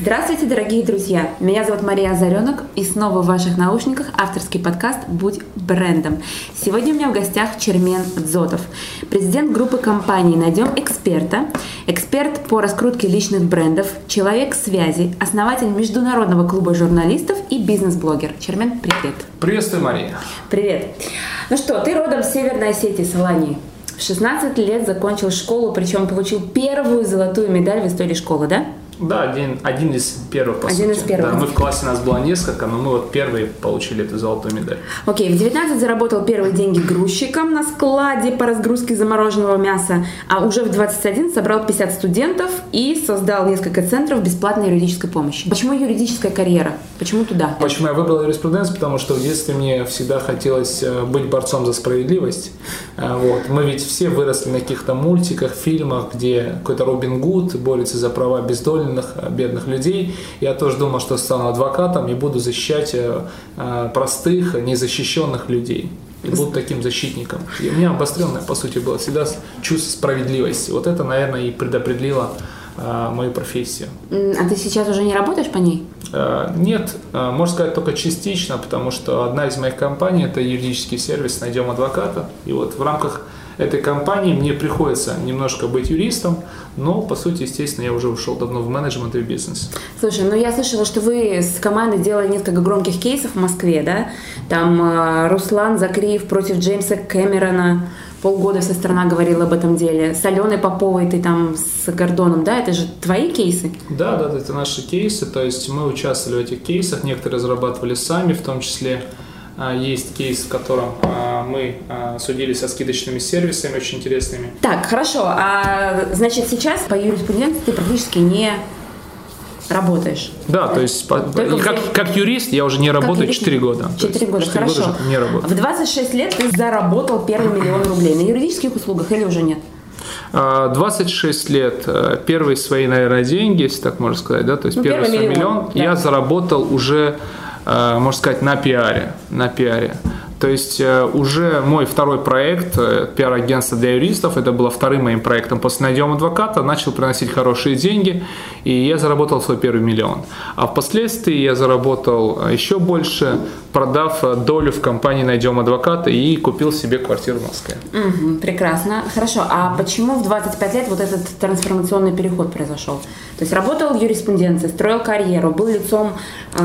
Здравствуйте, дорогие друзья! Меня зовут Мария Озаренок, и снова в ваших наушниках авторский подкаст «Будь брендом». Сегодня у меня в гостях Чермен Дзотов, президент группы компаний «Найдем эксперта», эксперт по раскрутке личных брендов, человек связи, основатель Международного клуба журналистов и бизнес-блогер. Чермен, привет! Приветствую, Мария! Привет! Ну что, ты родом с Северной Осетии, с Алании. В 16 лет закончил школу, причем получил первую золотую медаль в истории школы, да? Да, один, один из первых, по Один сути. из первых. Да, мы в классе нас было несколько, но мы вот первые получили эту золотую медаль. Окей, в 19 заработал первые деньги грузчиком на складе по разгрузке замороженного мяса, а уже в 21 собрал 50 студентов и создал несколько центров бесплатной юридической помощи. Почему юридическая карьера? Почему туда? Почему я выбрал юриспруденцию? Потому что в детстве мне всегда хотелось э, быть борцом за справедливость. Э, Вот. Мы ведь все выросли на каких-то мультиках, фильмах, где какой-то Робин Гуд борется за права бездольных, э, бедных людей. Я тоже думал, что стану адвокатом и буду защищать э, э, простых, незащищенных людей. И буду таким защитником. И у меня обостренное, по сути, было всегда чувство справедливости. Вот это, наверное, и предопределило э, мою профессию. А ты сейчас уже не работаешь по ней? Э, Нет, э, можно сказать только частично, потому что одна из моих компаний это юридический сервис «Найдем адвоката». И вот в рамках этой компании мне приходится немножко быть юристом, но, по сути, естественно, я уже ушел давно в менеджмент и в бизнес. Слушай, ну я слышала, что вы с командой делали несколько громких кейсов в Москве, да? Там э, Руслан Закриев против Джеймса Кэмерона. Полгода вся страна говорила об этом деле. С Аленой Поповой ты там с Гордоном, да? Это же твои кейсы? Да, да, это наши кейсы, то есть мы участвовали в этих кейсах, некоторые разрабатывали сами, в том числе есть кейс, в котором а, мы а, судились со скидочными сервисами очень интересными. Так, хорошо. А значит, сейчас по юриспруденции ты практически не работаешь. Да, то есть по- Только как, в- как юрист я уже не работаю юрист? 4 года. То Четыре есть года, четыре хорошо. уже не работаю. В 26 лет ты заработал первый миллион рублей на юридических услугах или уже нет? А, 26 лет, э, первые свои, наверное, деньги, если так можно сказать, да, то есть Ну, первый, первый свой миллион, миллион, да. я заработал уже, можно сказать, на пиаре, на пиаре. То есть э, уже мой второй проект, э, пиар-агентство для юристов, это было вторым моим проектом после «Найдем адвоката», начал приносить хорошие деньги, и я заработал свой первый миллион. А впоследствии я заработал э, еще больше, продав долю в компании «Найдем адвоката» и купил себе квартиру в Москве. Мгм, прекрасно. Хорошо. А почему в 25 лет вот этот трансформационный переход произошел? То есть работал в юриспруденции, строил карьеру, был лицом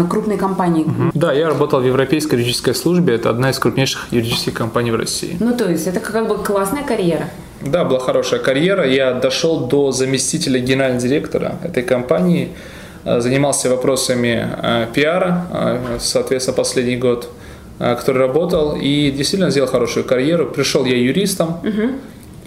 крупной компании. Да, я работал в Европейской юридической службе. Это одна из крупнейших юридических компаний в России. Ну, то есть это как бы классная карьера. Да, была хорошая карьера. Я дошел до заместителя генерального директора этой компании. Э, Занимался вопросами э, пиара, э, соответственно, последний год, который работал. И действительно сделал хорошую карьеру. Пришел я юристом.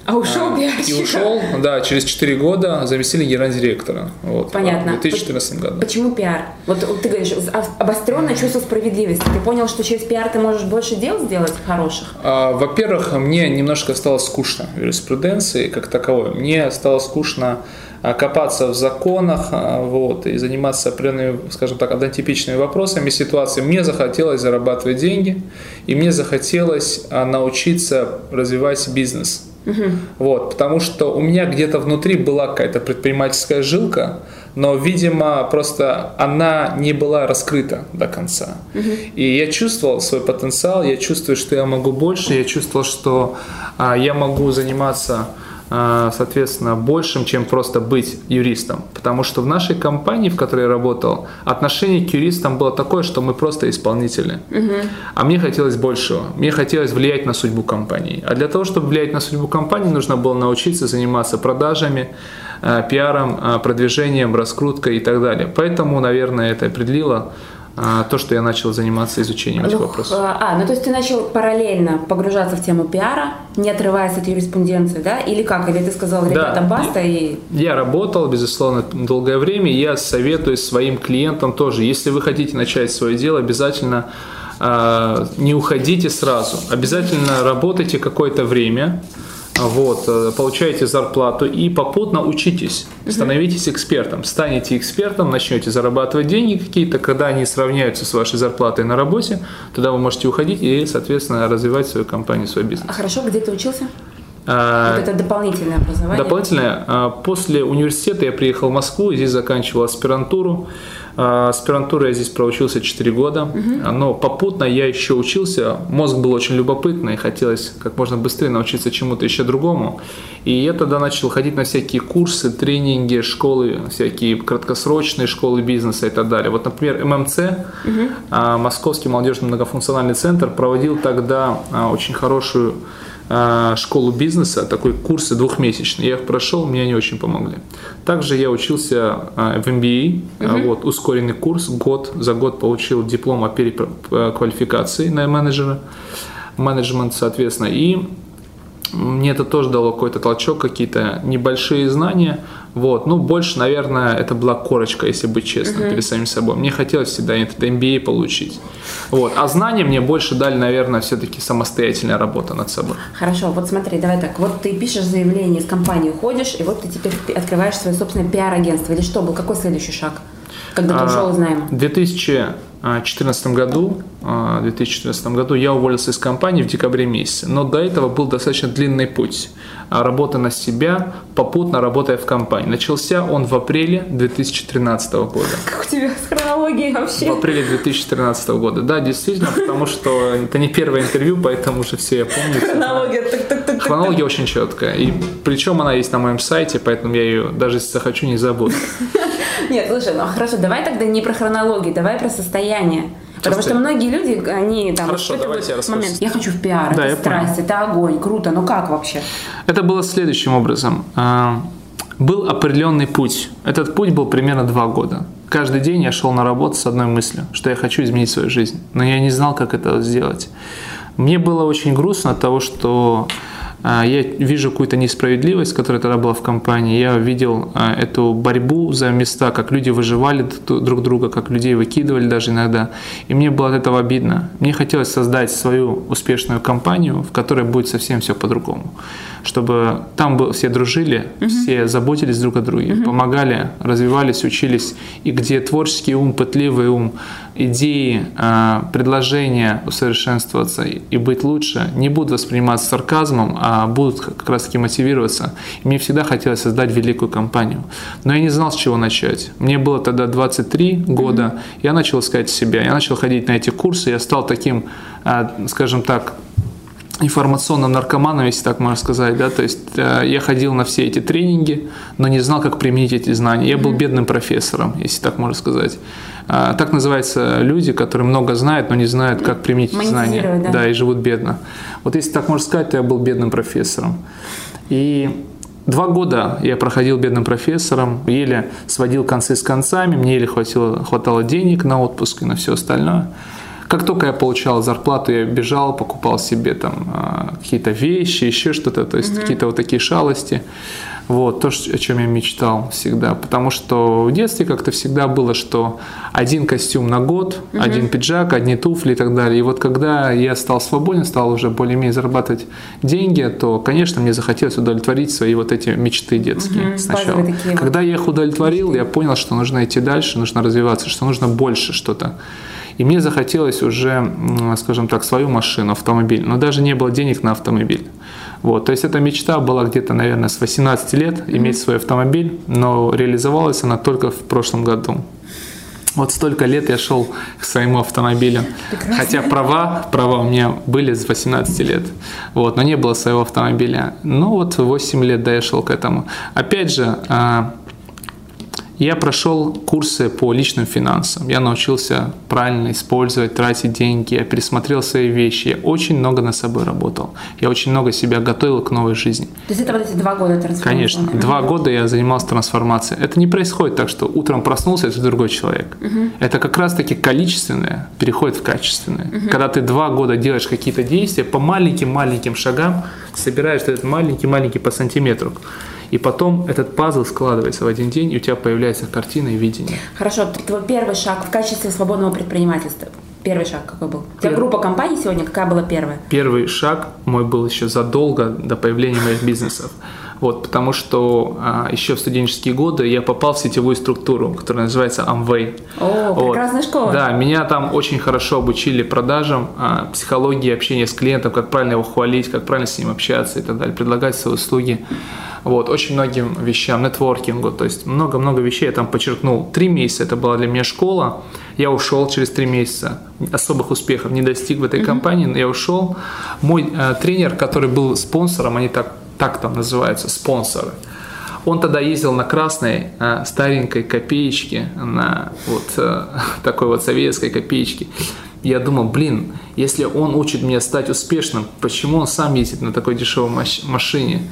А ушел И пиарщиком. ушел, да, через 4 года заместили генерального директора. Вот, Понятно. В 2014 году. Почему пиар? Вот ты говоришь, обостренное чувство справедливости. Ты понял, что через пиар ты можешь больше дел сделать хороших? А, Во-первых, мне немножко стало скучно юриспруденции как таковой. Мне стало скучно а, копаться в законах а, вот, и заниматься определенными, скажем так, однотипичными вопросами, ситуациями. Мне захотелось зарабатывать деньги, и мне захотелось а, научиться развивать бизнес. Вот, потому что у меня где-то внутри была какая-то предпринимательская жилка, но, видимо, просто она не была раскрыта до конца. И я чувствовал свой потенциал, я чувствую, что я могу больше, я чувствовал, что а, я могу заниматься соответственно, большим, чем просто быть юристом. Потому что в нашей компании, в которой я работал, отношение к юристам было такое, что мы просто исполнители. А мне хотелось большего. Мне хотелось влиять на судьбу компании. А для того, чтобы влиять на судьбу компании, нужно было научиться заниматься продажами, а, пиаром, а, продвижением, раскруткой и так далее. Поэтому, наверное, это определило а, то, что я начал заниматься изучением этих Ну, вопросов. х- А, ну то есть ты начал параллельно погружаться в тему пиара, не отрываясь от юриспруденции, да? Или как? Или ты сказал, ребята, Да. баста и... Я работал, безусловно, долгое время. Я советую своим клиентам тоже, если вы хотите начать свое дело, обязательно э, не уходите сразу. Обязательно работайте какое-то время, вот, э, получаете зарплату и попутно учитесь, становитесь экспертом. Станете экспертом, начнете зарабатывать деньги какие-то, когда они сравняются с вашей зарплатой на работе, тогда вы можете уходить и, соответственно, развивать свою компанию, свой бизнес. А хорошо, где ты учился? А, вот это дополнительное образование? Дополнительное. А, после университета я приехал в Москву, здесь заканчивал аспирантуру. А, аспирантуру я здесь проучился 4 года, угу. но попутно я еще учился. Мозг был очень любопытный, хотелось как можно быстрее научиться чему-то еще другому. И я тогда начал ходить на всякие курсы, тренинги, школы, всякие краткосрочные школы бизнеса и так далее. Вот, например, ММЦ, угу. Московский молодежный многофункциональный центр, проводил тогда очень хорошую а, школу бизнеса, такой курсы двухмесячные. Я их прошел, мне они очень помогли. Также я учился а, в MBA, угу. вот, ускоренный курс, год, за год получил диплом о переквалификации на менеджера, менеджмент, соответственно, и мне это тоже дало какой-то толчок, какие-то небольшие знания. Вот. Ну, больше, наверное, это была корочка, если быть честным, uh-huh. перед самим собой. Мне хотелось всегда этот MBA получить. Вот. А знания мне больше дали, наверное, все-таки самостоятельная работа над собой. Хорошо, вот смотри, давай так. Вот ты пишешь заявление, из компании уходишь, и вот ты теперь открываешь свое собственное пиар-агентство. Или что был? Какой следующий шаг? Когда ты ушел из найма? В 2014 году, в 2014 году я уволился из компании в декабре месяце. Но до этого был достаточно длинный путь. Работа на себя, попутно работая в компании. Начался он в апреле 2013 года. Как у тебя с хронологией вообще? В апреле 2013 года. Да, действительно, потому что это не первое интервью, поэтому уже все я помню. Хронология. Хронология очень четкая. И причем она есть на моем сайте, поэтому я ее даже если захочу не забуду. Нет, слушай, ну хорошо, давай тогда не про хронологию, давай про состояние. Потому что многие люди, они там... Хорошо, давайте я момент. Я хочу в пиар, да, это страсть, понял. это огонь, круто, но как вообще? Это было следующим образом. А, был определенный путь. Этот путь был примерно два года. Каждый день я шел на работу с одной мыслью, что я хочу изменить свою жизнь. Но я не знал, как это сделать. Мне было очень грустно от того, что я вижу какую-то несправедливость, которая тогда была в компании. Я видел а, эту борьбу за места, как люди выживали друг друга, как людей выкидывали даже иногда. И мне было от этого обидно. Мне хотелось создать свою успешную компанию, в которой будет совсем все по-другому чтобы там был, все дружили, угу. все заботились друг о друге, угу. помогали, развивались, учились, и где творческий ум, пытливый ум, идеи, а, предложения усовершенствоваться и быть лучше не будут восприниматься сарказмом, а будут как раз таки мотивироваться. И мне всегда хотелось создать великую компанию. Но я не знал, с чего начать. Мне было тогда 23 года, mm я начал искать себя, я начал ходить на эти курсы, я стал таким, а, скажем так, информационным наркоманом, если так можно сказать, да, то есть э, я ходил на все эти тренинги, но не знал, как применить эти знания. Я был бедным профессором, если так можно сказать. Э, так называются люди, которые много знают, но не знают, как применить эти знания. Да. да, и живут бедно. Вот если так можно сказать, то я был бедным профессором. И Два года я проходил бедным профессором, еле сводил концы с концами, мне еле хватило, хватало денег на отпуск и на все остальное. Как только я получал зарплату, я бежал, покупал себе там а, какие-то вещи, еще что-то, то есть mm какие-то вот такие шалости. Вот, то, о чем я мечтал всегда. Потому что в детстве как-то всегда было, что один костюм на год, угу. один пиджак, одни туфли и так далее. И вот когда я стал свободен, стал уже более-менее зарабатывать деньги, то, конечно, мне захотелось удовлетворить свои вот эти мечты детские угу, сначала. Когда я их удовлетворил, я понял, что нужно идти дальше, нужно развиваться, что нужно больше что-то. И мне захотелось уже, скажем так, свою машину, автомобиль. Но даже не было денег на автомобиль. Вот, то есть эта мечта была где-то, наверное, с 18 лет иметь свой автомобиль, но реализовалась она только в прошлом году. Вот столько лет я шел к своему автомобилю. Прекрасно. Хотя права, права у меня были с 18 лет. Вот, но не было своего автомобиля. Ну вот 8 лет да, я шел к этому. Опять же, а, я прошел курсы по личным финансам. Я научился правильно использовать, тратить деньги. Я пересмотрел свои вещи. Я очень много над собой работал. Я очень много себя готовил к новой жизни. То есть это вот эти два года трансформации? Конечно. Два года я занимался трансформацией. Это не происходит так, что утром проснулся, это другой человек. Угу. Это как раз-таки количественное переходит в качественное. Угу. Когда ты два года делаешь какие-то действия по маленьким-маленьким шагам, собираешь этот маленький-маленький по сантиметру. И потом этот пазл складывается в один день, и у тебя появляется картина и видение. Хорошо, твой первый шаг в качестве свободного предпринимательства первый шаг какой был? У тебя группа компаний сегодня, какая была первая? Первый шаг мой был еще задолго до появления моих бизнесов. Вот, потому что а, еще в студенческие годы я попал в сетевую структуру, которая называется Amway. О, Вот. прекрасная школа. Да, меня там очень хорошо обучили продажам, а, психологии общения с клиентом, как правильно его хвалить, как правильно с ним общаться и так далее, предлагать свои услуги. Вот, очень многим вещам, нетворкингу, то есть много-много вещей я там подчеркнул. Три месяца это была для меня школа, я ушел через три месяца, особых успехов не достиг в этой компании, но я ушел. Мой э, тренер, который был спонсором, они так, так там называются, спонсоры, он тогда ездил на красной э, старенькой копеечке, на вот э, такой вот советской копеечке. Я думал, блин, если он учит меня стать успешным, почему он сам ездит на такой дешевой маш- машине?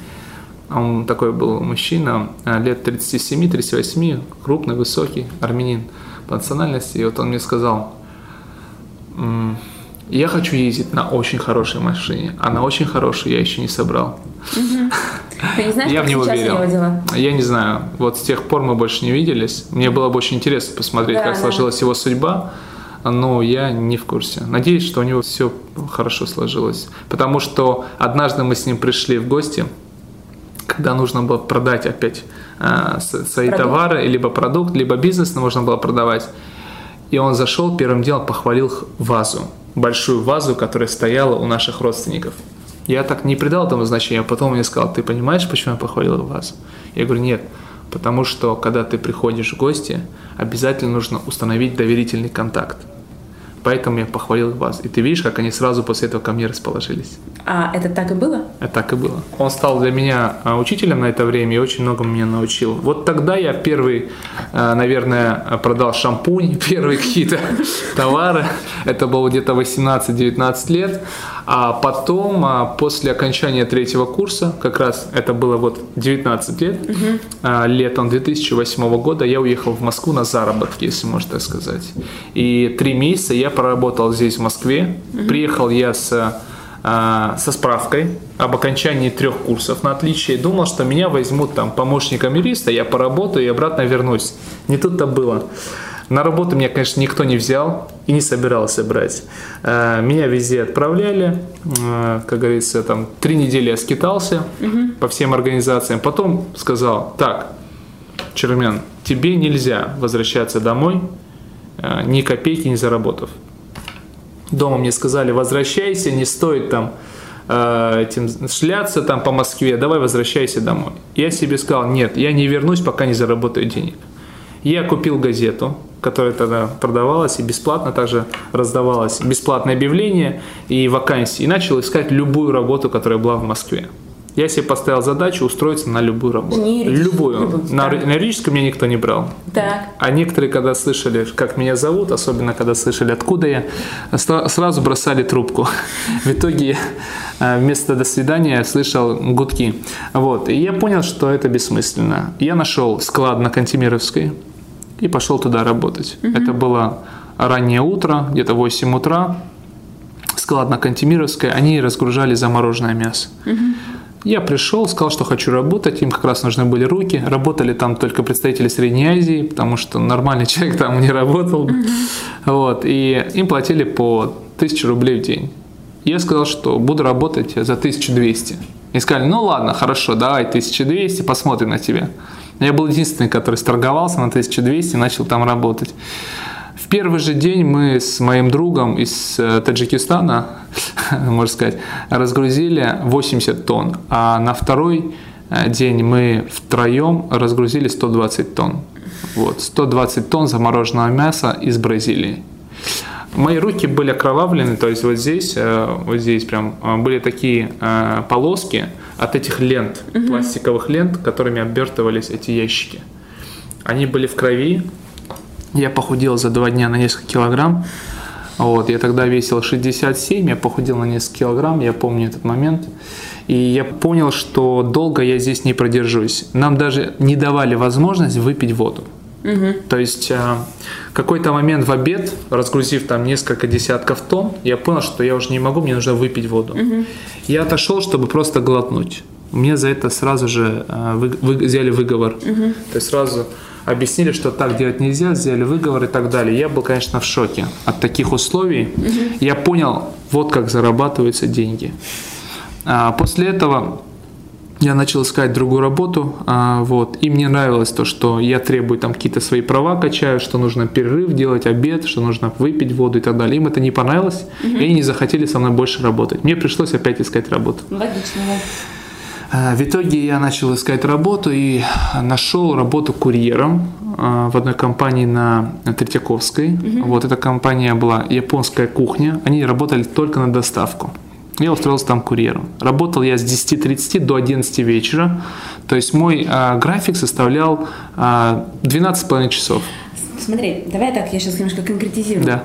Он такой был мужчина, э, лет 37-38, крупный, высокий, армянин по национальности. И вот он мне сказал, «М, я хочу ездить на очень хорошей машине, а на очень хорошей я еще не собрал. Ты не знаешь, Я как в него верил. дела? Я не знаю. Вот с тех пор мы больше не виделись. Мне было бы очень интересно посмотреть, Да, как да. сложилась его судьба, но я не в курсе. Надеюсь, что у него все хорошо сложилось. Потому что однажды мы с ним пришли в гости, когда нужно было продать опять с- свои Продукт? товары, либо продукт, либо бизнес нужно было продавать. И он зашел, первым делом похвалил вазу, большую вазу, которая стояла у наших родственников. Я так не придал этому значения, а потом он мне сказал, ты понимаешь, почему я похвалил вазу? Я говорю, нет, потому что, когда ты приходишь в гости, обязательно нужно установить доверительный контакт. Поэтому я похвалил вас. И ты видишь, как они сразу после этого ко мне расположились. А это так и было? Это так и было. Он стал для меня а, учителем на это время и очень много меня научил. Вот тогда я первый, а, наверное, продал шампунь, первые какие-то товары. Это было где-то 18-19 лет. А потом, а, после окончания третьего курса, как раз это было вот 19 лет, а, летом 2008 года я уехал в Москву на заработки, если можно так сказать. И три месяца я проработал здесь, в Москве. Приехал я с а, со справкой об окончании трех курсов на отличие. Думал, что меня возьмут там помощником юриста, я поработаю и обратно вернусь. Не тут-то было. На работу меня, конечно, никто не взял и не собирался брать. А, Меня везде отправляли. А, Как говорится, там три недели я скитался по всем организациям. Потом сказал, так, Чермен, тебе нельзя возвращаться домой, а, ни копейки не заработав. Дома мне сказали, возвращайся, не стоит там э, этим шляться там по Москве, давай возвращайся домой. Я себе сказал, нет, я не вернусь, пока не заработаю денег. Я купил газету, которая тогда продавалась и бесплатно также раздавалось бесплатное объявление и вакансии. И начал искать любую работу, которая была в Москве. Я себе поставил задачу устроиться на любую работу. Не любую. любую, На, на юридическую меня никто не брал. Так. А некоторые, когда слышали, как меня зовут, особенно когда слышали, откуда я, сразу бросали трубку. В итоге э, вместо «до свидания» слышал гудки. Вот. И я понял, что это бессмысленно. Я нашел склад на Кантемировской и пошел туда работать. Это было раннее утро, где-то 8 утра. Склад на Кантемировской, они разгружали замороженное мясо. Я пришел, сказал, что хочу работать, им как раз нужны были руки. Работали там только представители Средней Азии, потому что нормальный человек там не работал. Вот, и им платили по 1000 рублей в день. Я сказал, что буду работать за 1200. И сказали, ну ладно, хорошо, давай 1200, посмотрим на тебя. Я был единственный, который сторговался на 1200 и начал там работать. В первый же день мы с моим другом из э, Таджикистана, можно сказать, разгрузили 80 тонн, а на второй э, день мы втроем разгрузили 120 тонн. Вот, 120 тонн замороженного мяса из Бразилии. Мои руки были окровавлены, то есть вот здесь, э, вот здесь прям были такие полоски от этих лент, пластиковых лент, которыми обертывались эти ящики. Они были в крови, я похудел за два дня на несколько килограмм. Вот, я тогда весил 67, я похудел на несколько килограмм, я помню этот момент. И я понял, что долго я здесь не продержусь. Нам даже не давали возможность выпить воду. То есть э, какой-то момент в обед, разгрузив там несколько десятков тонн, я понял, что я уже не могу, мне нужно выпить воду. Я отошел, чтобы просто глотнуть. Мне за это сразу же э, вы- вы- взяли выговор. То есть сразу объяснили, что так делать нельзя, сделали выговор и так далее. Я был, конечно, в шоке от таких условий. Я понял, вот как зарабатываются деньги. А после этого я начал искать другую работу, а, вот, и мне нравилось то, что я требую там какие-то свои права качаю, что нужно перерыв делать, обед, что нужно выпить воду и так далее. Им это не понравилось, угу. и они не захотели со мной больше работать. Мне пришлось опять искать работу. Логично, да. А, в итоге я начал искать работу и нашел работу курьером а, в одной компании на Третьяковской. Угу. Вот эта компания была японская кухня. Они работали только на доставку. Я устроился там курьером. Работал я с 10.30 до 11 вечера. То есть мой а, график составлял а, 12,5 часов. Смотри, давай так, я сейчас немножко конкретизирую. Да.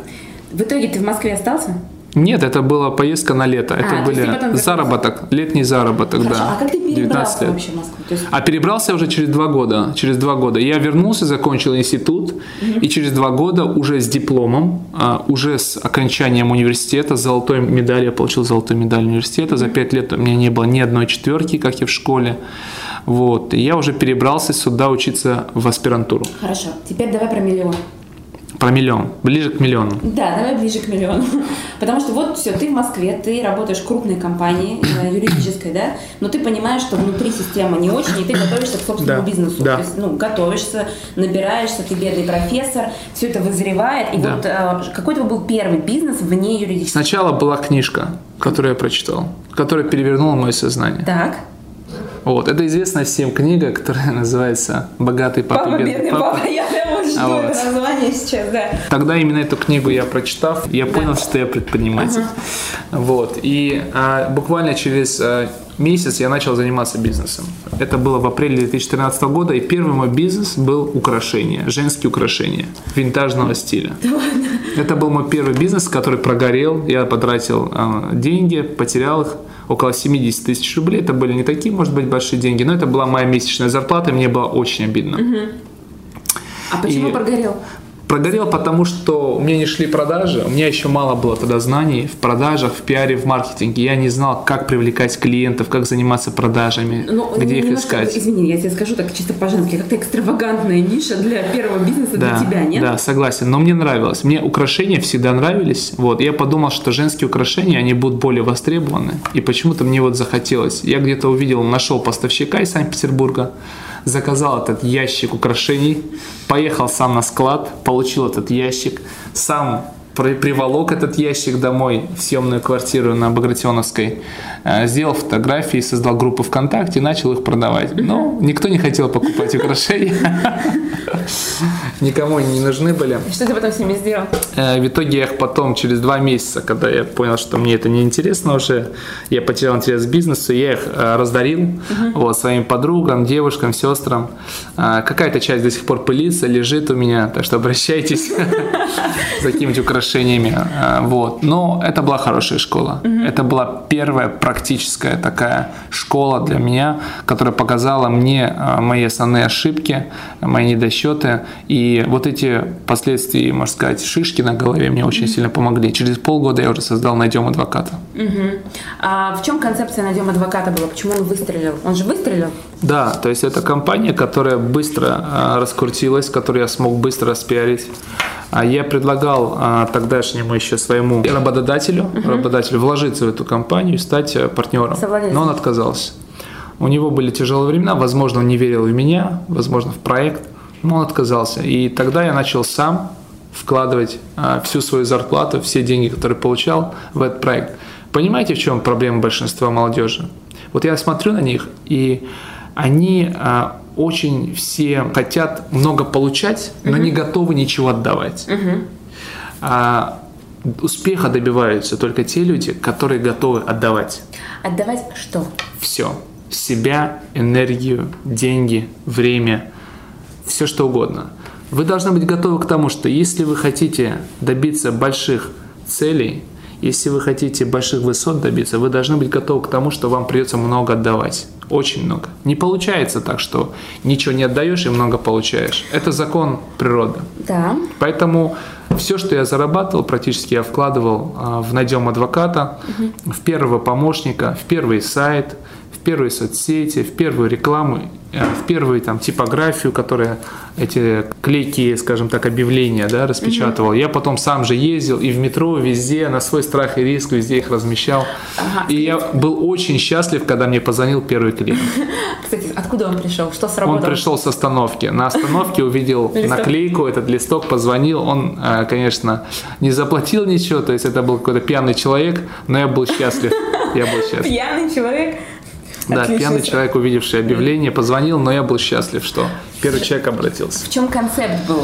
В итоге ты в Москве остался? Нет, это была поездка на лето. Это А, то есть ты потом были заработок, летний заработок, Хорошо, да. а как ты 19 перебрался вообще в Москву? Есть, А перебрался уже через два года. Через два года. Я вернулся, закончил институт, и через два года уже с дипломом, а, уже с окончанием университета, с золотой медалью, я получил золотую медаль университета. За пять лет у меня не было ни одной четверки, как и в школе. Вот. И я уже перебрался сюда учиться в аспирантуру. Хорошо, теперь давай про миллион. Про миллион. Ближе к миллиону. Да, давай ближе к миллиону. Потому что вот все, ты в Москве, ты работаешь в крупной компании, э, юридической, да, но ты понимаешь, что внутри система не очень, и ты готовишься к собственному Да, бизнесу. да. То есть, ну, готовишься, набираешься, ты бедный профессор, все это вызревает. И Да. вот э, какой твой был первый бизнес вне юридической? Сначала была книжка, которую я прочитал, которая перевернула мое сознание. Так. Вот. Это известная всем книга, которая называется «Богатый папа, Папа, бедный папа. Я прямо жду А вот. это название сейчас, да. Тогда именно эту книгу я прочитав, я понял, что я предприниматель. Вот. И а, буквально через а, месяц я начал заниматься бизнесом. Это было в апреле 2013 года, и первый мой бизнес был украшения, женские украшения винтажного стиля. Это был мой первый бизнес, который прогорел. Я потратил а, деньги, потерял их около 70 тысяч рублей. Это были не такие, может быть, большие деньги, но это была моя месячная зарплата, и мне было очень обидно. А почему И- прогорел? Прогорел, потому что у меня не шли продажи, у меня еще мало было тогда знаний в продажах, в пиаре, в маркетинге. Я не знал, как привлекать клиентов, как заниматься продажами, Ну, где их искать. Извини, я тебе скажу так чисто по-женски, как-то экстравагантная ниша для первого бизнеса Да, для тебя, нет? да, согласен. Но мне нравилось. Мне украшения всегда нравились. Вот. Я подумал, что женские украшения, они будут более востребованы. И почему-то мне вот захотелось. Я где-то увидел, нашел поставщика из Санкт-Петербурга, заказал этот ящик украшений, поехал сам на склад, получил этот ящик, сам при- приволок этот ящик домой в съемную квартиру на Багратионовской, э, сделал фотографии, создал группу ВКонтакте и начал их продавать. Но никто не хотел покупать украшения. Никому они не нужны были. И Что ты потом с ними сделал? Э, В итоге я их потом, через два месяца, когда я понял, что мне это не интересно уже, я потерял интерес к бизнесу, я их э, раздарил вот, своим подругам, девушкам, сестрам. Какая-то часть до сих пор пылится, лежит у меня, так что обращайтесь за какими-нибудь украшениями. А, Вот. Но это была хорошая школа. Это была первая практическая такая школа для меня, которая показала мне а, мои основные ошибки, мои недосчеты. И вот эти последствия, можно сказать, шишки на голове мне очень сильно помогли. Через полгода я уже создал «Найдем адвоката». Мгм. А в чем концепция «Найдем адвоката» была? Почему он выстрелил? Он же выстрелил? Да, то есть это компания, которая быстро а, раскрутилась, которую я смог быстро распиарить. А я предлагал а, тогдашнему еще своему работодателю, работодателю вложиться в эту компанию и стать а, партнером. Но он отказался. У него были тяжелые времена, возможно, он не верил в меня, возможно, в проект, но он отказался. И тогда я начал сам вкладывать а, всю свою зарплату, все деньги, которые получал в этот проект. Понимаете, в чем проблема большинства молодежи? Вот я смотрю на них, и они а, очень все хотят много получать, но не готовы ничего отдавать. А успеха добиваются только те люди, которые готовы отдавать Отдавать что? все. Себя, энергию, деньги, время, все что угодно. Вы должны быть готовы к тому, что если вы хотите добиться больших целей, если вы хотите больших высот добиться, вы должны быть готовы к тому, что вам придется много отдавать. Очень много. Не получается так, что ничего не отдаешь и много получаешь. Это закон природы. Да. Поэтому все, что я зарабатывал, практически я вкладывал а, в найдем адвоката, в первого помощника, в первый сайт, первые соцсети, в первую рекламу, э, в первую там типографию, которая эти клейкие, скажем так, объявления да, распечатывал. Я потом сам же ездил и в метро, везде, на свой страх и риск, везде их размещал. Ага. И я был очень счастлив, когда мне позвонил первый клиент. Кстати, откуда он пришел? Что Он сработало? пришел с остановки. На остановке увидел наклейку, этот листок, позвонил. Он, э, конечно, не заплатил ничего, то есть это был какой-то пьяный человек, но я был счастлив. Я был счастлив. Пьяный человек. Да, Отлично. пьяный человек, увидевший объявление, позвонил, но я был счастлив, что первый человек обратился. В чем концепт был?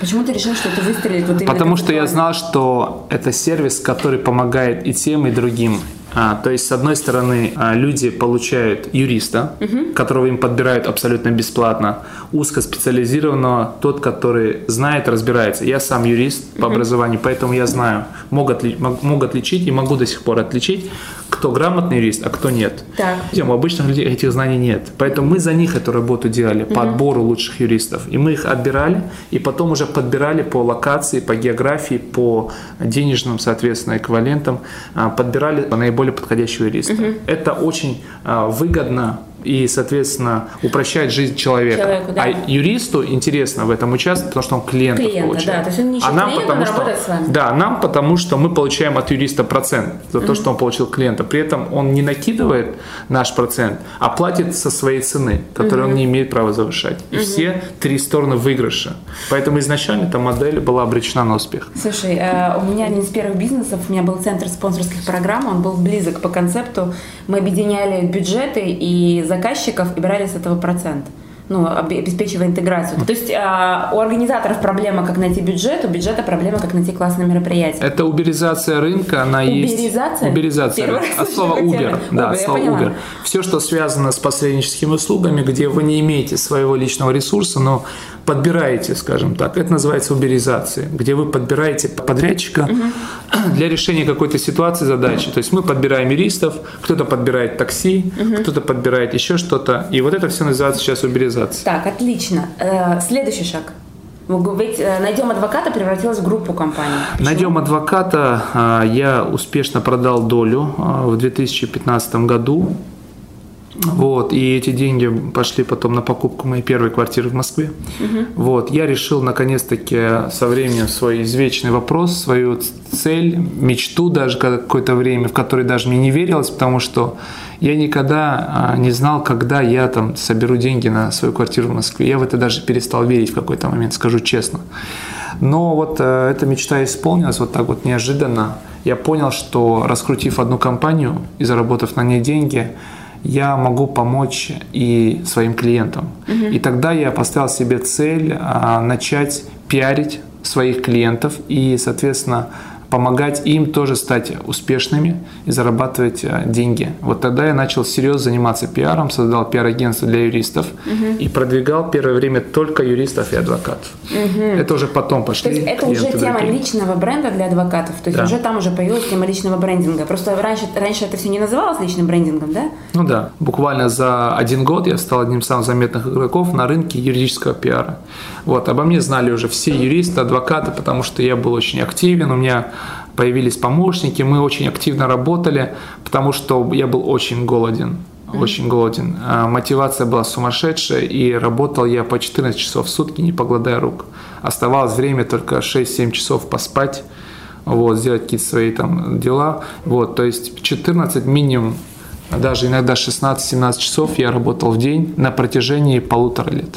Почему ты решил, что это выстрелит вот Потому что я знал, что это сервис, который помогает и тем, и другим. А, то есть, с одной стороны, а, люди получают юриста, которого им подбирают абсолютно бесплатно, узкоспециализированного, тот, который знает, разбирается. Я сам юрист по образованию, поэтому я знаю, могут, ли, мог- могут отличить и могу до сих пор отличить, кто грамотный юрист, а кто нет. Так. У обычных людей этих знаний нет. Поэтому мы за них эту работу делали, по отбору лучших юристов. И мы их отбирали, и потом уже подбирали по локации, по географии, по денежным, соответственно, эквивалентам, а, подбирали наиболее подходящего юриста. Это очень а, выгодно и, соответственно, упрощает жизнь человека. Человеку, да. А юристу интересно в этом участвовать, потому что он клиентов Клиента, получает. да, то есть он не а нам клиента, потому что, работает с вами. Да, нам потому что мы получаем от юриста процент за то, что он получил клиента. При этом он не накидывает наш процент, а платит со своей цены, которую он не имеет права завышать. И все три стороны выигрыша. Поэтому изначально эта модель была обречена на успех. Слушай, э, у меня один из первых бизнесов, у меня был центр спонсорских программ, он был близок по концепту. Мы объединяли бюджеты и заказчиков и брали с этого процент. Ну, об- обеспечивая интеграцию. То есть э, у организаторов проблема, как найти бюджет, у бюджета проблема, как найти классное мероприятие. Это уберизация рынка, она есть. Уберизация? Уберизация. От слова такой Uber. Да, от слова. Uber. Все, что связано с посредническими услугами, где вы не имеете своего личного ресурса, но подбираете, скажем так, это называется уберизацией, где вы подбираете подрядчика для решения какой-то ситуации, задачи. То есть мы подбираем юристов, кто-то подбирает такси, кто-то подбирает еще что-то. И вот это все называется сейчас уберизацией. Так, отлично. Э, следующий шаг. Ведь э, найдем адвоката превратилась в группу компаний. Почему? Найдем адвоката. а, Я успешно продал долю в 2015 году. Вот, и эти деньги пошли потом на покупку моей первой квартиры в Москве. Вот, я решил наконец-таки со временем свой извечный вопрос, свою цель, мечту даже какое-то время, в которой даже мне не верилось, потому что я никогда а, не знал, когда я там соберу деньги на свою квартиру в Москве. Я в это даже перестал верить в какой-то момент, скажу честно. Но вот э, эта мечта исполнилась вот так вот неожиданно. Я понял, что раскрутив одну компанию и заработав на ней деньги, я могу помочь и своим клиентам. И тогда я поставил себе цель а, начать пиарить своих клиентов и, соответственно, помогать им тоже стать успешными и зарабатывать э, деньги. Вот тогда я начал серьезно заниматься пиаром, создал пиар-агентство для юристов и продвигал первое время только юристов и адвокатов. Это уже потом То пошли есть это уже тема другие. личного бренда для адвокатов. То есть Да. уже там уже появилась тема личного брендинга. Просто раньше, раньше это все не называлось личным брендингом, да? Ну да, буквально за один год я стал одним из самых заметных игроков на рынке юридического пиара. Вот, обо мне знали уже все юристы, адвокаты, потому что я был очень активен, у меня появились помощники, мы очень активно работали, потому что я был очень голоден. Очень голоден. А, Мотивация была сумасшедшая, и работал я по 14 часов в сутки, не погладая рук. Оставалось время только 6-7 часов поспать, вот, сделать какие-то свои там дела. Вот, то есть 14 минимум, даже иногда 16-17 часов я работал в день на протяжении полутора лет.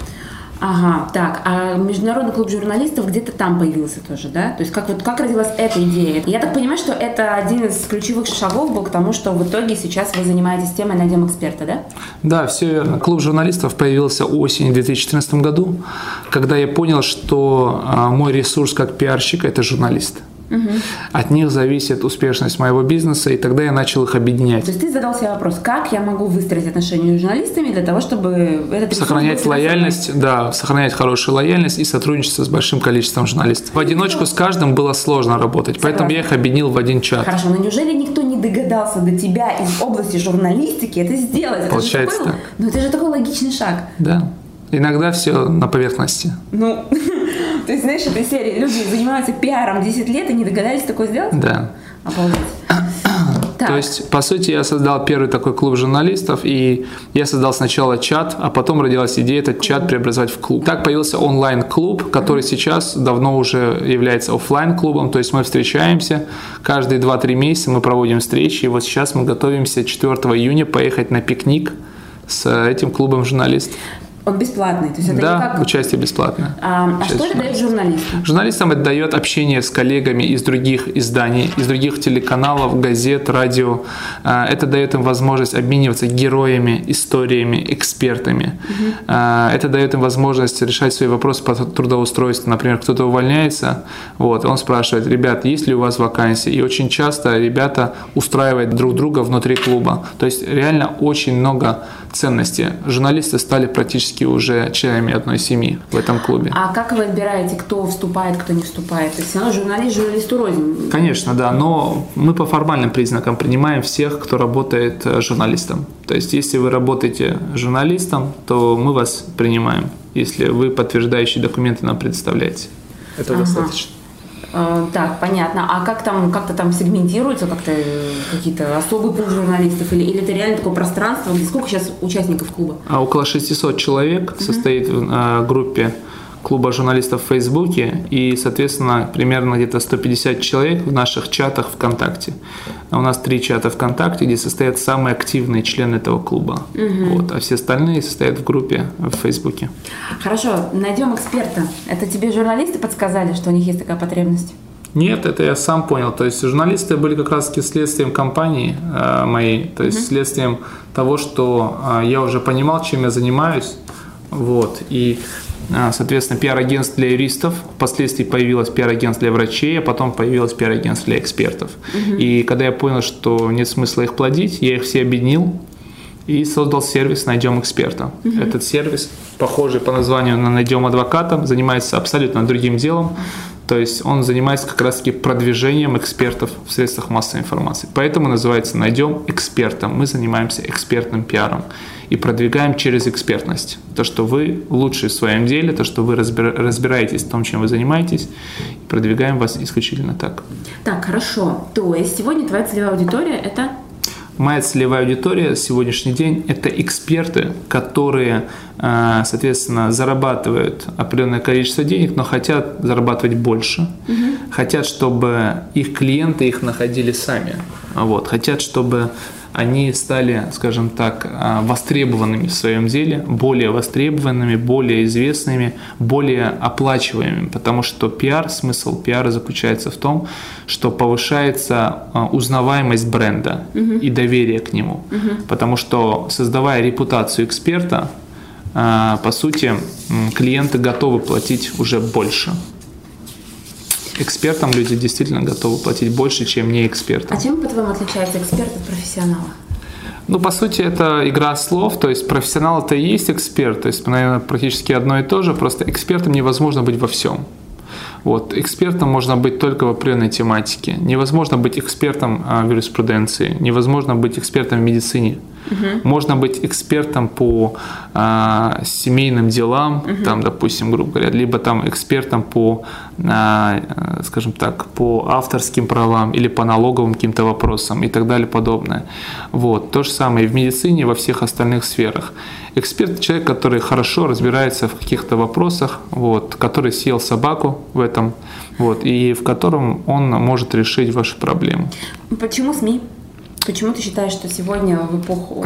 Ага, так, а Международный клуб журналистов где-то там появился тоже, да? То есть как, вот, как родилась эта идея? Я так понимаю, что это один из ключевых шагов был к тому, что в итоге сейчас вы занимаетесь темой «Найдем эксперта», да? Да, все верно. Клуб журналистов появился осенью 2014 году, когда я понял, что а, мой ресурс как пиарщик – это журналисты. От них зависит успешность моего бизнеса, и тогда я начал их объединять. То есть ты задал себе вопрос, как я могу выстроить отношения с журналистами для того, чтобы этот Сохранять лояльность, да, сохранять хорошую лояльность и сотрудничество с большим количеством журналистов. В одиночку с каждым было сложно работать, поэтому я их объединил в один чат. Хорошо, но неужели никто не догадался до тебя из области журналистики это сделать? Это Получается такой- так. Ну это же такой логичный шаг. Да. Иногда все на поверхности. Ну, то есть, знаешь, этой серии люди занимаются пиаром 10 лет и не догадались такое сделать? Да. Обалдеть. Так. То есть, по сути, я создал первый такой клуб журналистов, и я создал сначала чат, а потом родилась идея этот чат преобразовать в клуб. Так появился онлайн-клуб, который сейчас давно уже является офлайн клубом то есть мы встречаемся каждые 2-3 месяца, мы проводим встречи, и вот сейчас мы готовимся 4 июня поехать на пикник с этим клубом журналистов. Он бесплатный, то есть это да, как... участие бесплатное. А, а что это дает журналистам? Журналистам это дает общение с коллегами из других изданий, из других телеканалов, газет, радио. А, это дает им возможность обмениваться героями, историями, экспертами. Угу. Это дает им возможность решать свои вопросы по трудоустройству. Например, кто-то увольняется, вот, он спрашивает, ребят, есть ли у вас вакансии? И очень часто ребята устраивают друг друга внутри клуба. То есть реально очень много ценностей. Журналисты стали практически практически уже членами одной семьи в этом клубе. А как вы отбираете, кто вступает, кто не вступает? То есть все равно журналист журналисту рознь. Конечно, да, но мы по формальным признакам принимаем всех, кто работает э, журналистом. То есть если вы работаете журналистом, то мы вас принимаем, если вы подтверждающие документы нам представляете. Это ага. достаточно. Э, так, понятно. А как там, как-то там сегментируется, как-то э, какие-то особые пул журналистов? Или, или это реально такое пространство? Где сколько сейчас участников клуба? А около 600 человек uh-huh. состоит в а, группе клуба журналистов в Фейсбуке и, соответственно, примерно где-то 150 человек в наших чатах ВКонтакте. У нас три чата ВКонтакте, где состоят самые активные члены этого клуба. Угу. Вот, а все остальные состоят в группе в Фейсбуке. Хорошо, найдем эксперта. Это тебе журналисты подсказали, что у них есть такая потребность? Нет, это я сам понял. То есть журналисты были как раз таки следствием компании э, моей, то есть угу. следствием того, что э, я уже понимал, чем я занимаюсь. Вот. И соответственно, пиар-агентств для юристов, впоследствии появилось пиар-агентство для врачей, а потом появилось пиар-агентство для экспертов. Угу. И когда я понял, что нет смысла их плодить, я их все объединил и создал сервис «Найдем эксперта». Угу. Этот сервис, похожий по названию на «Найдем адвоката», занимается абсолютно другим делом. То есть он занимается как раз-таки продвижением экспертов в средствах массовой информации. Поэтому называется «Найдем эксперта». Мы занимаемся экспертным пиаром и продвигаем через экспертность. То, что вы лучшие в своем деле, то, что вы разбираетесь в том, чем вы занимаетесь, продвигаем вас исключительно так. Так, хорошо. То есть сегодня твоя целевая аудитория – это Моя целевая аудитория сегодняшний день – это эксперты, которые, э, соответственно, зарабатывают определенное количество денег, но хотят зарабатывать больше, угу. хотят, чтобы их клиенты их находили сами, вот, хотят, чтобы они стали, скажем так, а, востребованными в своем деле, более востребованными, более известными, более оплачиваемыми, потому что пиар, смысл пиара заключается в том, что повышается а, узнаваемость бренда угу. и доверие к нему, угу. потому что создавая репутацию эксперта, а, по сути, клиенты готовы платить уже больше экспертам люди действительно готовы платить больше, чем не экспертам. А чем, по-твоему, отличается эксперт от профессионала? Ну, по сути, это игра слов, то есть профессионал это и есть эксперт, то есть, наверное, практически одно и то же, просто экспертом невозможно быть во всем. Вот. Экспертом можно быть только в определенной тематике. Невозможно быть экспертом а, в юриспруденции, невозможно быть экспертом в медицине. Угу. Можно быть экспертом по а, семейным делам, угу. там, допустим, грубо говоря, либо там экспертом по, скажем так, по авторским правам или по налоговым каким-то вопросам и так далее подобное. Вот. То же самое и в медицине, и во всех остальных сферах. Эксперт – человек, который хорошо разбирается в каких-то вопросах, вот, который съел собаку в этом, вот, и в котором он может решить ваши проблемы. Почему СМИ? Почему ты считаешь, что сегодня в эпоху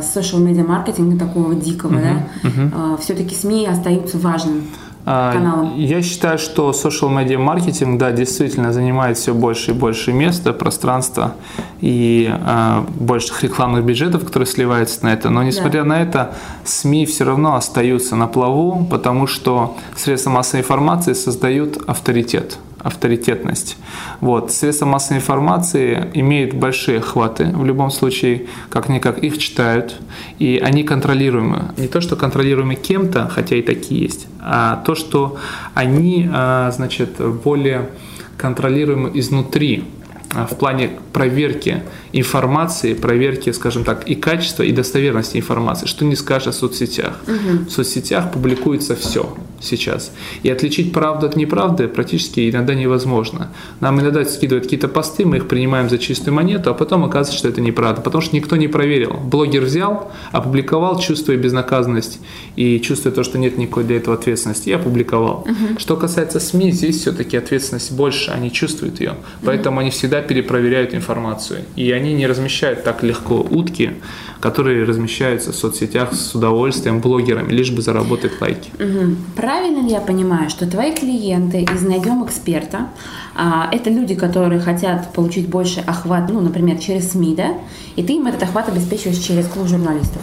social media маркетинга такого дикого, uh-huh, да, uh-huh. все-таки СМИ остаются важным? А, каналам? Я считаю, что social media маркетинг, да, действительно занимает все больше и больше места, пространства и э, больших рекламных бюджетов, которые сливаются на это. Но несмотря да. на это, СМИ все равно остаются на плаву, потому что средства массовой информации создают авторитет авторитетность. Вот. Средства массовой информации имеют большие охваты, в любом случае, как-никак их читают, и они контролируемы. Не то, что контролируемы кем-то, хотя и такие есть, а то, что они, а, значит, более контролируемы изнутри, в плане проверки информации, проверки, скажем так, и качества, и достоверности информации, что не скажешь о соцсетях. Угу. В соцсетях публикуется все. сейчас. И отличить правду от неправды практически иногда невозможно. Нам иногда скидывают какие-то посты, мы их принимаем за чистую монету, а потом оказывается, что это неправда, потому что никто не проверил. Блогер взял, опубликовал, чувствуя безнаказанность и чувствуя то, что нет никакой для этого ответственности, и опубликовал. Угу. Что касается СМИ, здесь все-таки ответственность больше, они чувствуют ее, поэтому угу. они всегда перепроверяют информацию, и они не размещают так легко утки, которые размещаются в соцсетях с удовольствием блогерами, лишь бы заработать лайки. Угу. Правильно ли я понимаю, что твои клиенты из «Найдем эксперта» а, это люди, которые хотят получить больше охват, ну, например, через СМИ, да, и ты им этот охват обеспечиваешь через клуб журналистов?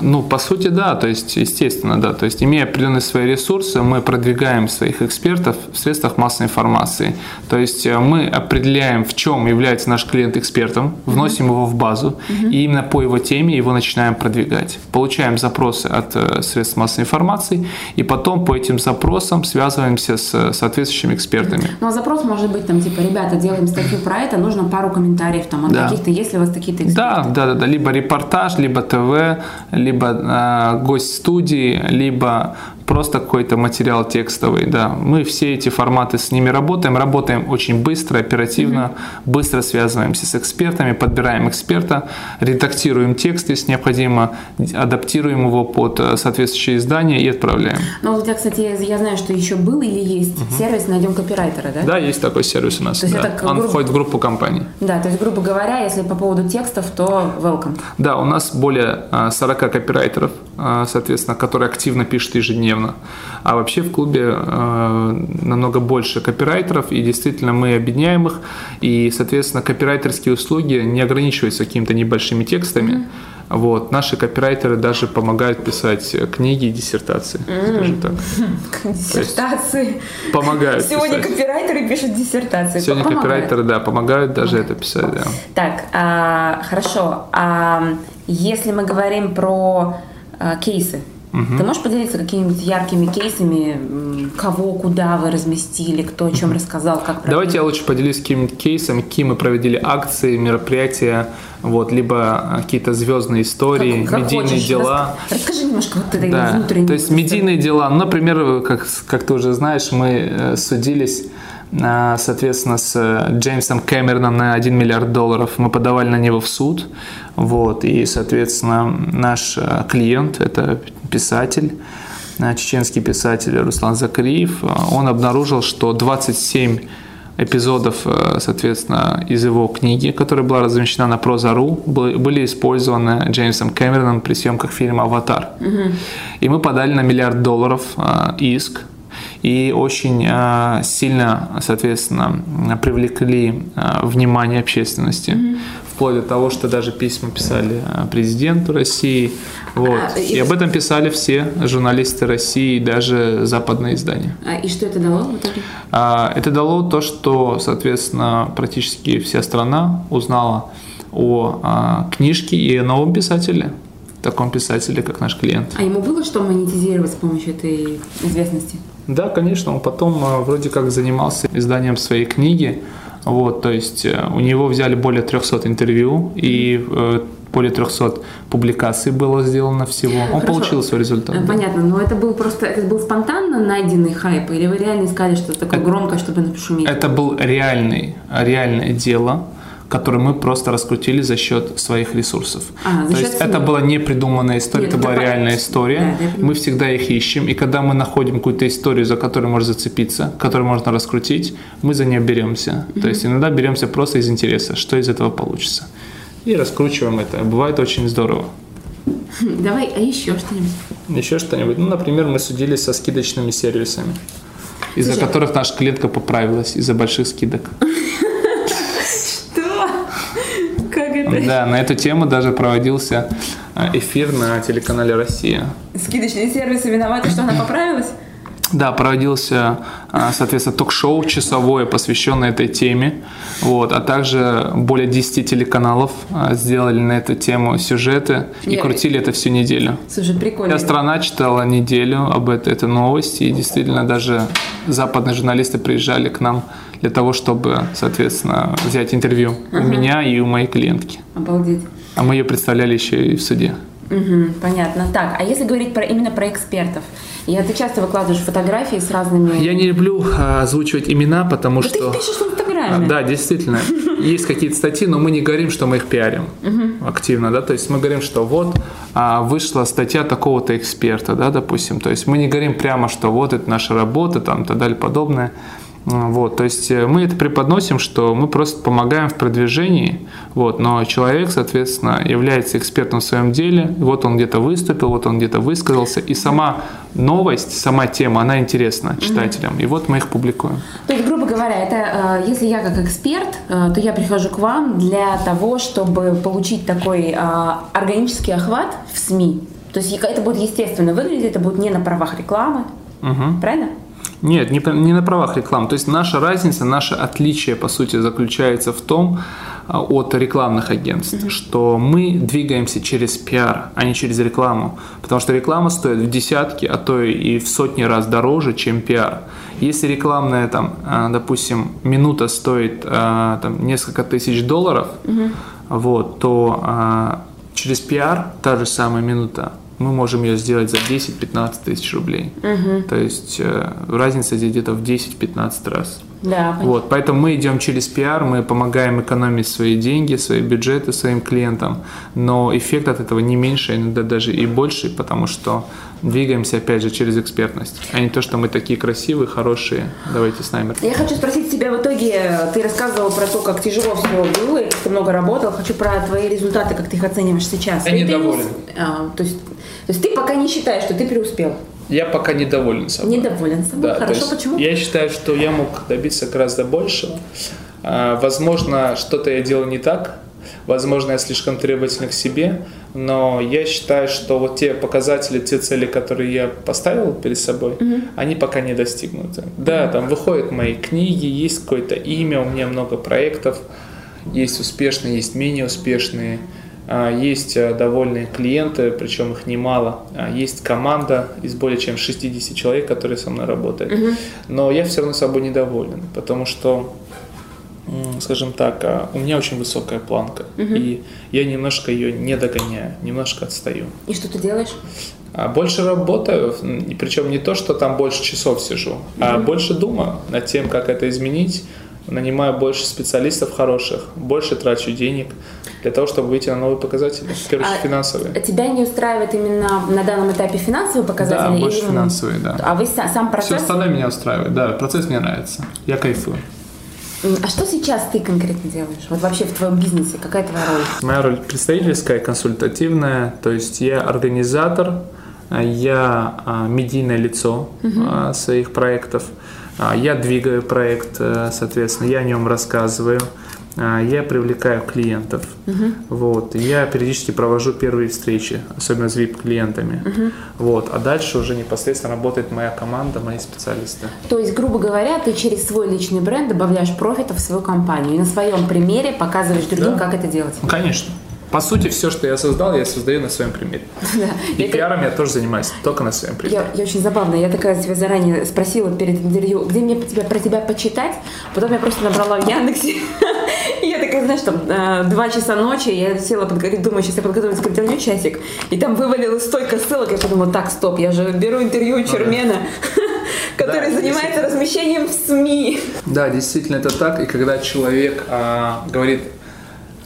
Ну, по сути, да, то есть, естественно, да. То есть, имея определенные свои ресурсы, мы продвигаем своих экспертов в средствах массовой информации. То есть, э, мы определяем, в чем является наш клиент экспертом, вносим mm-hmm. его в базу, mm-hmm. и именно по его теме его начинаем продвигать. Получаем запросы от э, средств массовой информации, и потом по этим запросам связываемся с э, соответствующими экспертами. Ну, а запрос может быть там, типа, ребята, делаем статью про это, нужно пару комментариев там от да. каких-то, есть ли у вас такие-то эксперты? Да, да, да, да, либо репортаж, либо ТВ, либо э, гость студии, либо просто какой-то материал текстовый, да. Мы все эти форматы с ними работаем, работаем очень быстро, оперативно, mm-hmm. быстро связываемся с экспертами, подбираем эксперта, редактируем текст, если необходимо, адаптируем его под э, соответствующее издание и отправляем. Ну, у тебя, кстати, я знаю, что еще был или есть mm-hmm. сервис «Найдем копирайтера», да? Да, есть такой сервис у нас, то есть да. это Он грубо... входит в группу компаний. Да, то есть, грубо говоря, если по поводу текстов, то welcome. Да, у нас более 40 э, копирайтеров, э, соответственно, которые активно пишут ежедневно ежедневно. А вообще в клубе э, намного больше копирайтеров, и действительно мы объединяем их, и, соответственно, копирайтерские услуги не ограничиваются какими-то небольшими текстами. Mm-hmm. Вот. Наши копирайтеры даже помогают писать книги и диссертации, mm. скажем так. Диссертации. Помогают Сегодня писать. копирайтеры пишут диссертации. Сегодня помогают. копирайтеры, да, помогают даже помогают. это писать, да. Так, а, хорошо. А если мы говорим про а, кейсы, Угу. Ты можешь поделиться какими-нибудь яркими кейсами, кого, куда вы разместили, кто о чем рассказал, как провели? Давайте я лучше поделюсь каким-нибудь кейсом, какие мы проводили акции, мероприятия, вот, либо э, какие-то звездные истории, как, как медийные хочешь. дела. Расскажи немножко вот этой да. внутренней. То есть медийные дела, ну, например, как, как ты уже знаешь, мы э, судились соответственно, с Джеймсом Кэмероном на 1 миллиард долларов. Мы подавали на него в суд. Вот, и, соответственно, наш э, клиент, это писатель, э, чеченский писатель Руслан Закариев, э, он обнаружил, что 27 эпизодов, соответственно, из его книги, которая была размещена на Проза.ру, были использованы Джеймсом Кэмероном при съемках фильма «Аватар». Угу. И мы подали на миллиард долларов иск и очень э, сильно, соответственно, привлекли э, внимание общественности. Mm-hmm. Вплоть до того, что даже письма писали э, президенту России. Вот. А, и... и об этом писали все журналисты России, даже западные издания. А, и что это дало в итоге? А, это дало то, что, соответственно, практически вся страна узнала о а, книжке и о новом писателе таком писателе, как наш клиент. А ему было что монетизировать с помощью этой известности? Да, конечно, он потом а, вроде как занимался изданием своей книги, вот, то есть э, у него взяли более 300 интервью и э, более 300 публикаций было сделано всего. Он Хорошо. получил свой результат. Э, понятно, но это был просто, это был спонтанно найденный хайп, или вы реально искали что-то такое это, громкое, чтобы нашуметь? Это был реальный, реальное дело, который мы просто раскрутили за счет своих ресурсов. А, То есть это была не придуманная история, Нет, это была реальная история. Да, мы всегда их ищем, и когда мы находим какую-то историю, за которую можно зацепиться, которую можно раскрутить, мы за нее беремся. Угу. То есть иногда беремся просто из интереса, что из этого получится. И раскручиваем это. Бывает очень здорово. Давай, а еще что-нибудь? Еще что-нибудь. Ну, например, мы судились со скидочными сервисами, из-за которых наша клетка поправилась, из-за больших скидок. Да, на эту тему даже проводился э, эфир на телеканале «Россия». Скидочные сервисы виноваты, что она поправилась? Да, проводился, э, соответственно, ток-шоу часовое, посвященное этой теме. Вот, а также более 10 телеканалов э, сделали на эту тему сюжеты и Я... крутили это всю неделю. Слушай, прикольно. Вся страна читала неделю об этой, этой новости, и действительно даже западные журналисты приезжали к нам для того, чтобы, соответственно, взять интервью uh-huh. у меня и у моей клиентки. Обалдеть. А мы ее представляли еще и в суде. Угу, понятно. Так, а если говорить про, именно про экспертов? Я, ты часто выкладываешь фотографии с разными... Я не люблю а, озвучивать имена, потому да что... ты пишешь в Инстаграме. Да, действительно. Есть какие-то статьи, но мы не говорим, что мы их пиарим активно, да, то есть мы говорим, что вот а, вышла статья такого-то эксперта, да, допустим, то есть мы не говорим прямо, что вот это наша работа, там, и так далее, подобное. Вот, то есть э, мы это преподносим, что мы просто помогаем в продвижении, вот, но человек, соответственно, является экспертом в своем деле, вот он где-то выступил, вот он где-то высказался, и сама новость, сама тема, она интересна читателям, и вот мы их публикуем. То есть, грубо говоря, это э, если я как эксперт, э, то я прихожу к вам для того, чтобы получить такой органический охват в СМИ. То есть это будет естественно выглядеть, это будет не на правах рекламы, Мгм. правильно? Нет, не, не на правах рекламы. То есть наша разница, наше отличие, по сути, заключается в том, а, от рекламных агентств, что мы двигаемся через пиар, а не через рекламу. Потому что реклама стоит в десятки, а то и в сотни раз дороже, чем пиар. Если рекламная, там, а, допустим, минута стоит а, там, несколько тысяч долларов, вот, то через пиар та же самая минута мы можем ее сделать за 10-15 тысяч рублей. То есть э, разница здесь где-то в 10-15 раз. Да, понятно. Вот, поэтому мы идем через пиар, мы помогаем экономить свои деньги, свои бюджеты своим клиентам, но эффект от этого не меньше, а иногда даже и больше, потому что двигаемся опять же через экспертность, а не то, что мы такие красивые, хорошие, давайте с нами. Я хочу спросить тебя в итоге, ты рассказывал про то, как тяжело все было, и как ты много работал. Хочу про твои результаты, как ты их оцениваешь сейчас. Я недоволен. не- а, то, есть, то есть ты пока не считаешь, что ты преуспел? Я пока недоволен собой. Недоволен собой? Да, Хорошо, есть почему? Я считаю, что я мог добиться гораздо большего. А, Возможно, что-то я делал не так, возможно, я слишком требователен к себе, но я считаю, что вот те показатели, те цели, которые я поставил перед собой, они пока не достигнуты. Да, там выходят мои книги, есть какое-то имя, у меня много проектов, есть успешные, есть менее успешные. Есть э, довольные клиенты, причем их немало. А, Есть команда из более чем 60 человек, которые со мной работают. Но я все равно собой недоволен, потому что, скажем так, а, у меня очень высокая планка, и я немножко ее не догоняю, немножко отстаю. И что ты делаешь? А Больше работаю, причем не то, что там больше часов сижу, а больше думаю над тем, как это изменить, нанимаю больше специалистов хороших, больше трачу денег для того, чтобы выйти на новые показатели, в первую очередь А финансовые. Тебя не устраивает именно на данном этапе финансовые показатели? Да, больше или- финансовые, да. А вы са- сам Все процесс? остальное меня устраивает, да, процесс мне нравится, я кайфую. А что сейчас ты конкретно делаешь? Вот вообще в твоем бизнесе какая твоя роль? Моя роль представительская, консультативная, то есть я организатор, а, я а, медийное лицо а, своих проектов, я двигаю проект, э, соответственно, я о нем рассказываю, а, я привлекаю клиентов, вот, я периодически провожу первые встречи, особенно с VIP-клиентами, вот, а дальше уже непосредственно работает моя команда, мои специалисты. То есть, грубо говоря, ты через свой личный бренд добавляешь профита в свою компанию и на своем примере показываешь другим, Да. как это делать. Ну, конечно. По сути, все, что я создал, я создаю на своем примере. Да. И Это- пиаром я тоже занимаюсь только на своем примере. Я, я очень забавно. Я такая тебя заранее спросила перед интервью, где мне тебя, про тебя почитать. Потом я просто набрала в Яндексе. И я такая, знаешь, там э, два часа ночи, я села, думаю, сейчас я подготовлюсь к интервью часик. И там вывалилось столько ссылок. Я подумала, так, стоп, я же беру интервью у Чермена, который Да, занимается размещением в СМИ. Да, действительно это так. И когда человек а, говорит,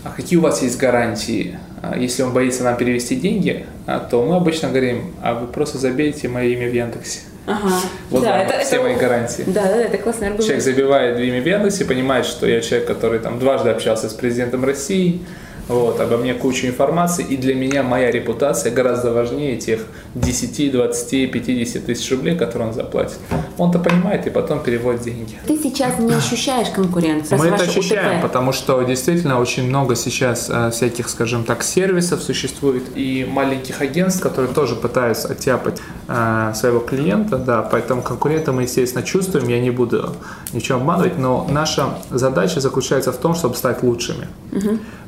а какие у вас есть гарантии, а, если он боится нам перевести деньги, а, то мы обычно говорим, а вы просто забейте мое имя в Яндексе. Ага. Вот Да, это- все это- мои гарантии. Да, да, да, это классный аргумент. Человек забивает имя в Яндексе, понимает, что я человек, который там дважды общался с президентом России, вот, обо мне кучу информации, и для меня моя репутация гораздо важнее тех 10, 20, 50 тысяч рублей, которые он заплатит. Он-то понимает и потом переводит деньги. Ты сейчас не ощущаешь конкуренции. Мы это ощущаем, УТП. потому что действительно очень много сейчас э, всяких, скажем так, сервисов существует и маленьких агентств, которые тоже пытаются оттяпать э, своего клиента, да, поэтому конкурента мы, естественно, чувствуем, я не буду ни в чем обманывать, но наша задача заключается в том, чтобы стать лучшими.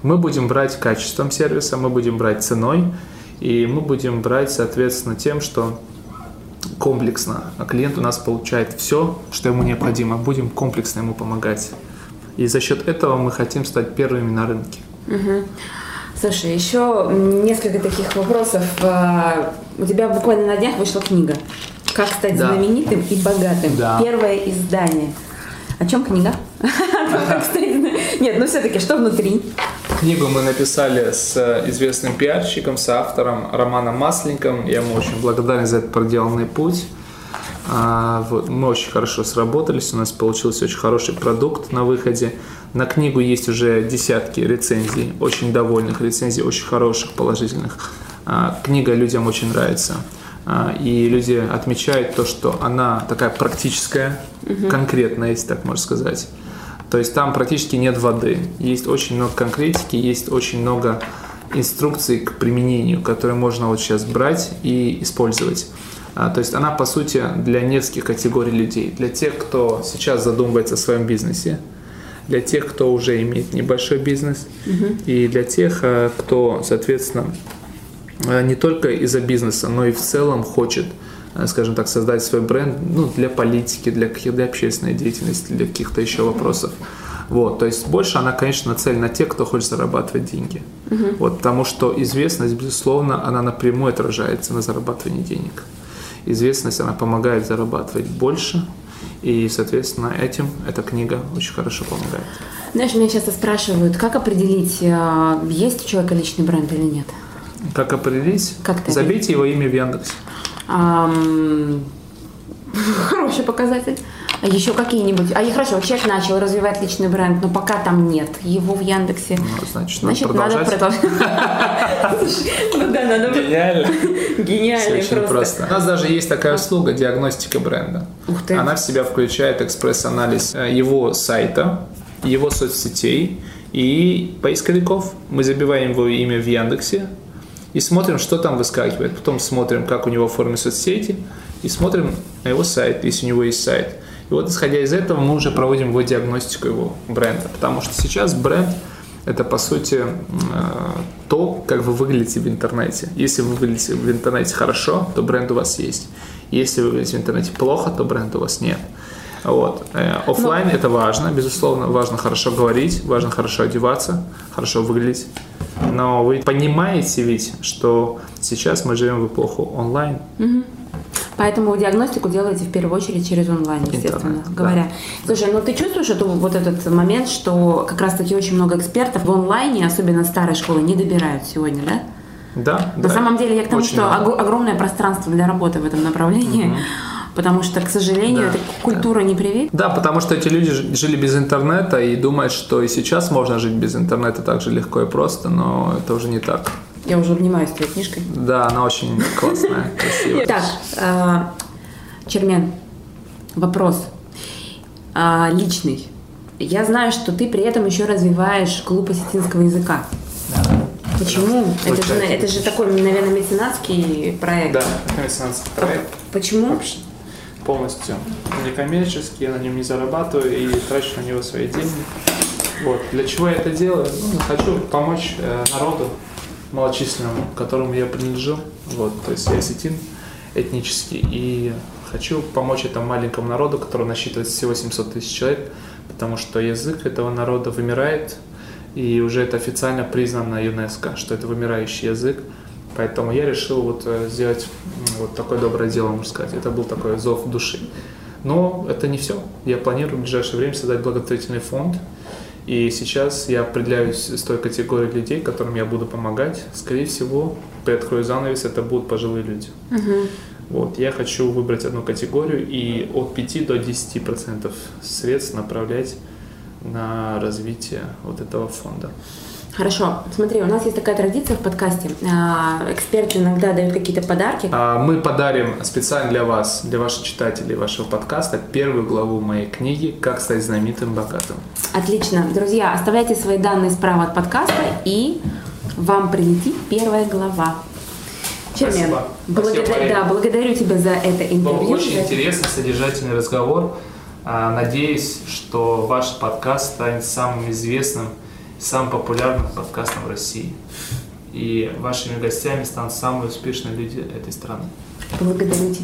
Мы будем брать качеством сервиса, мы будем брать ценой, и мы будем брать, соответственно, тем, что комплексно. А клиент у нас получает все, что ему необходимо. Будем комплексно ему помогать. И за счет этого мы хотим стать первыми на рынке. Слушай, еще несколько таких вопросов. А, у тебя буквально на днях вышла книга «Как стать Да. знаменитым и богатым». Да. Первое издание. О чем книга? Нет, ну все-таки, что внутри? Книгу мы написали с известным пиарщиком, с автором Романом Масленником. Я ему очень благодарен за этот проделанный путь. А, мы очень хорошо сработались, у нас получился очень хороший продукт на выходе. На книгу есть уже десятки рецензий, очень довольных рецензий, очень хороших, положительных. А, книга людям очень нравится. А, и люди отмечают то, что она такая практическая, конкретная, если так можно сказать. То есть там практически нет воды. Есть очень много конкретики, есть очень много инструкций к применению, которые можно вот сейчас брать и использовать. А, То есть она, по сути, для нескольких категорий людей. Для тех, кто сейчас задумывается о своем бизнесе, для тех, кто уже имеет небольшой бизнес, и для тех, а, кто, соответственно, а, не только из-за бизнеса, но и в целом хочет, скажем так, создать свой бренд ну, для политики, для, для общественной деятельности, для каких-то еще вопросов. Вот, то есть больше она, конечно, нацелена на тех, кто хочет зарабатывать деньги. Вот, потому что известность, безусловно, она напрямую отражается на зарабатывании денег. Известность, она помогает зарабатывать больше, и, соответственно, этим эта книга очень хорошо помогает. Знаешь, меня часто спрашивают, как определить, э, есть у человека личный бренд или нет? Как определить? Как Забейте его имя в Яндексе. Хороший показатель. Еще какие-нибудь? А и хорошо, человек начал развивать личный бренд, но пока там нет его в Яндексе. Ну, значит, Значит, надо продолжать. продолжать. Ну да, надо Гениально. Гениально просто. просто. У нас даже есть такая услуга диагностика бренда. Ух ты. Она в себя включает экспресс-анализ э, его сайта, его соцсетей и поисковиков. Мы забиваем его имя в Яндексе и смотрим, что там выскакивает. Потом смотрим, как у него в форме соцсети и смотрим на его сайт, если у него есть сайт. И вот исходя из этого мы уже проводим его диагностику его бренда. Потому что сейчас бренд это по сути э, то, как вы выглядите в интернете. Если вы выглядите в интернете хорошо, то бренд у вас есть. Если вы выглядите в интернете плохо, то бренда у вас нет. Вот. Э, Оффлайн это важно, безусловно, важно хорошо говорить, важно хорошо одеваться, хорошо выглядеть. Но вы понимаете ведь, что сейчас мы живем в эпоху онлайн. Поэтому диагностику делаете в первую очередь через онлайн, естественно Интернет, говоря. Слушай, ну ты чувствуешь эту, вот этот момент, что как раз-таки очень много экспертов в онлайне, особенно старой школы, не добирают сегодня, да? Да, На самом деле я к тому, что много. ог- огромное пространство для работы в этом направлении, потому что, к сожалению, Да, эта культура не привит. Да, потому что эти люди жили без интернета и думают, что и сейчас можно жить без интернета так же легко и просто, но это уже не так. Я уже обнимаюсь твоей книжкой. Да, она очень классная, красивая. Так, э, Чермен, вопрос А, личный. Я знаю, что ты при этом еще развиваешь клуб осетинского языка. Почему? Это же, это же такой, наверное, меценатский проект. Да, это меценатский проект. Почему? Вообще полностью некоммерческий, я на нем не зарабатываю и трачу на него свои деньги. Вот. Для чего я это делаю? Ну, хочу помочь э, народу малочисленному, которому я принадлежу. Вот. То есть я осетин этнический и хочу помочь этому маленькому народу, который насчитывает всего 700 тысяч человек, потому что язык этого народа вымирает, и уже это официально признано ЮНЕСКО, что это вымирающий язык. Поэтому я решил вот э, сделать вот такое доброе дело, можно сказать. Это был такой зов души. Но это не все. Я планирую в ближайшее время создать благотворительный фонд. И сейчас я определяюсь с той категорией людей, которым я буду помогать. Скорее всего, приоткрою занавес, это будут пожилые люди. Вот, я хочу выбрать одну категорию и от 5 до 10 процентов средств направлять на развитие вот этого фонда. Хорошо. Смотри, у нас есть такая традиция в подкасте. А, Эксперты иногда дают какие-то подарки. А, Мы подарим специально для вас, для ваших читателей вашего подкаста, первую главу моей книги «Как стать знаменитым богатым». Отлично. Друзья, оставляйте свои данные справа от подкаста, и вам прилетит первая глава. Чермен, Спасибо. благодаря- Спасибо, Мария. да, благодарю тебя за это Был интервью. очень За- интересный, содержательный разговор. А, Надеюсь, что ваш подкаст станет самым известным, самым популярным подкастом в России. И вашими гостями станут самые успешные люди этой страны. Благодарю тебя.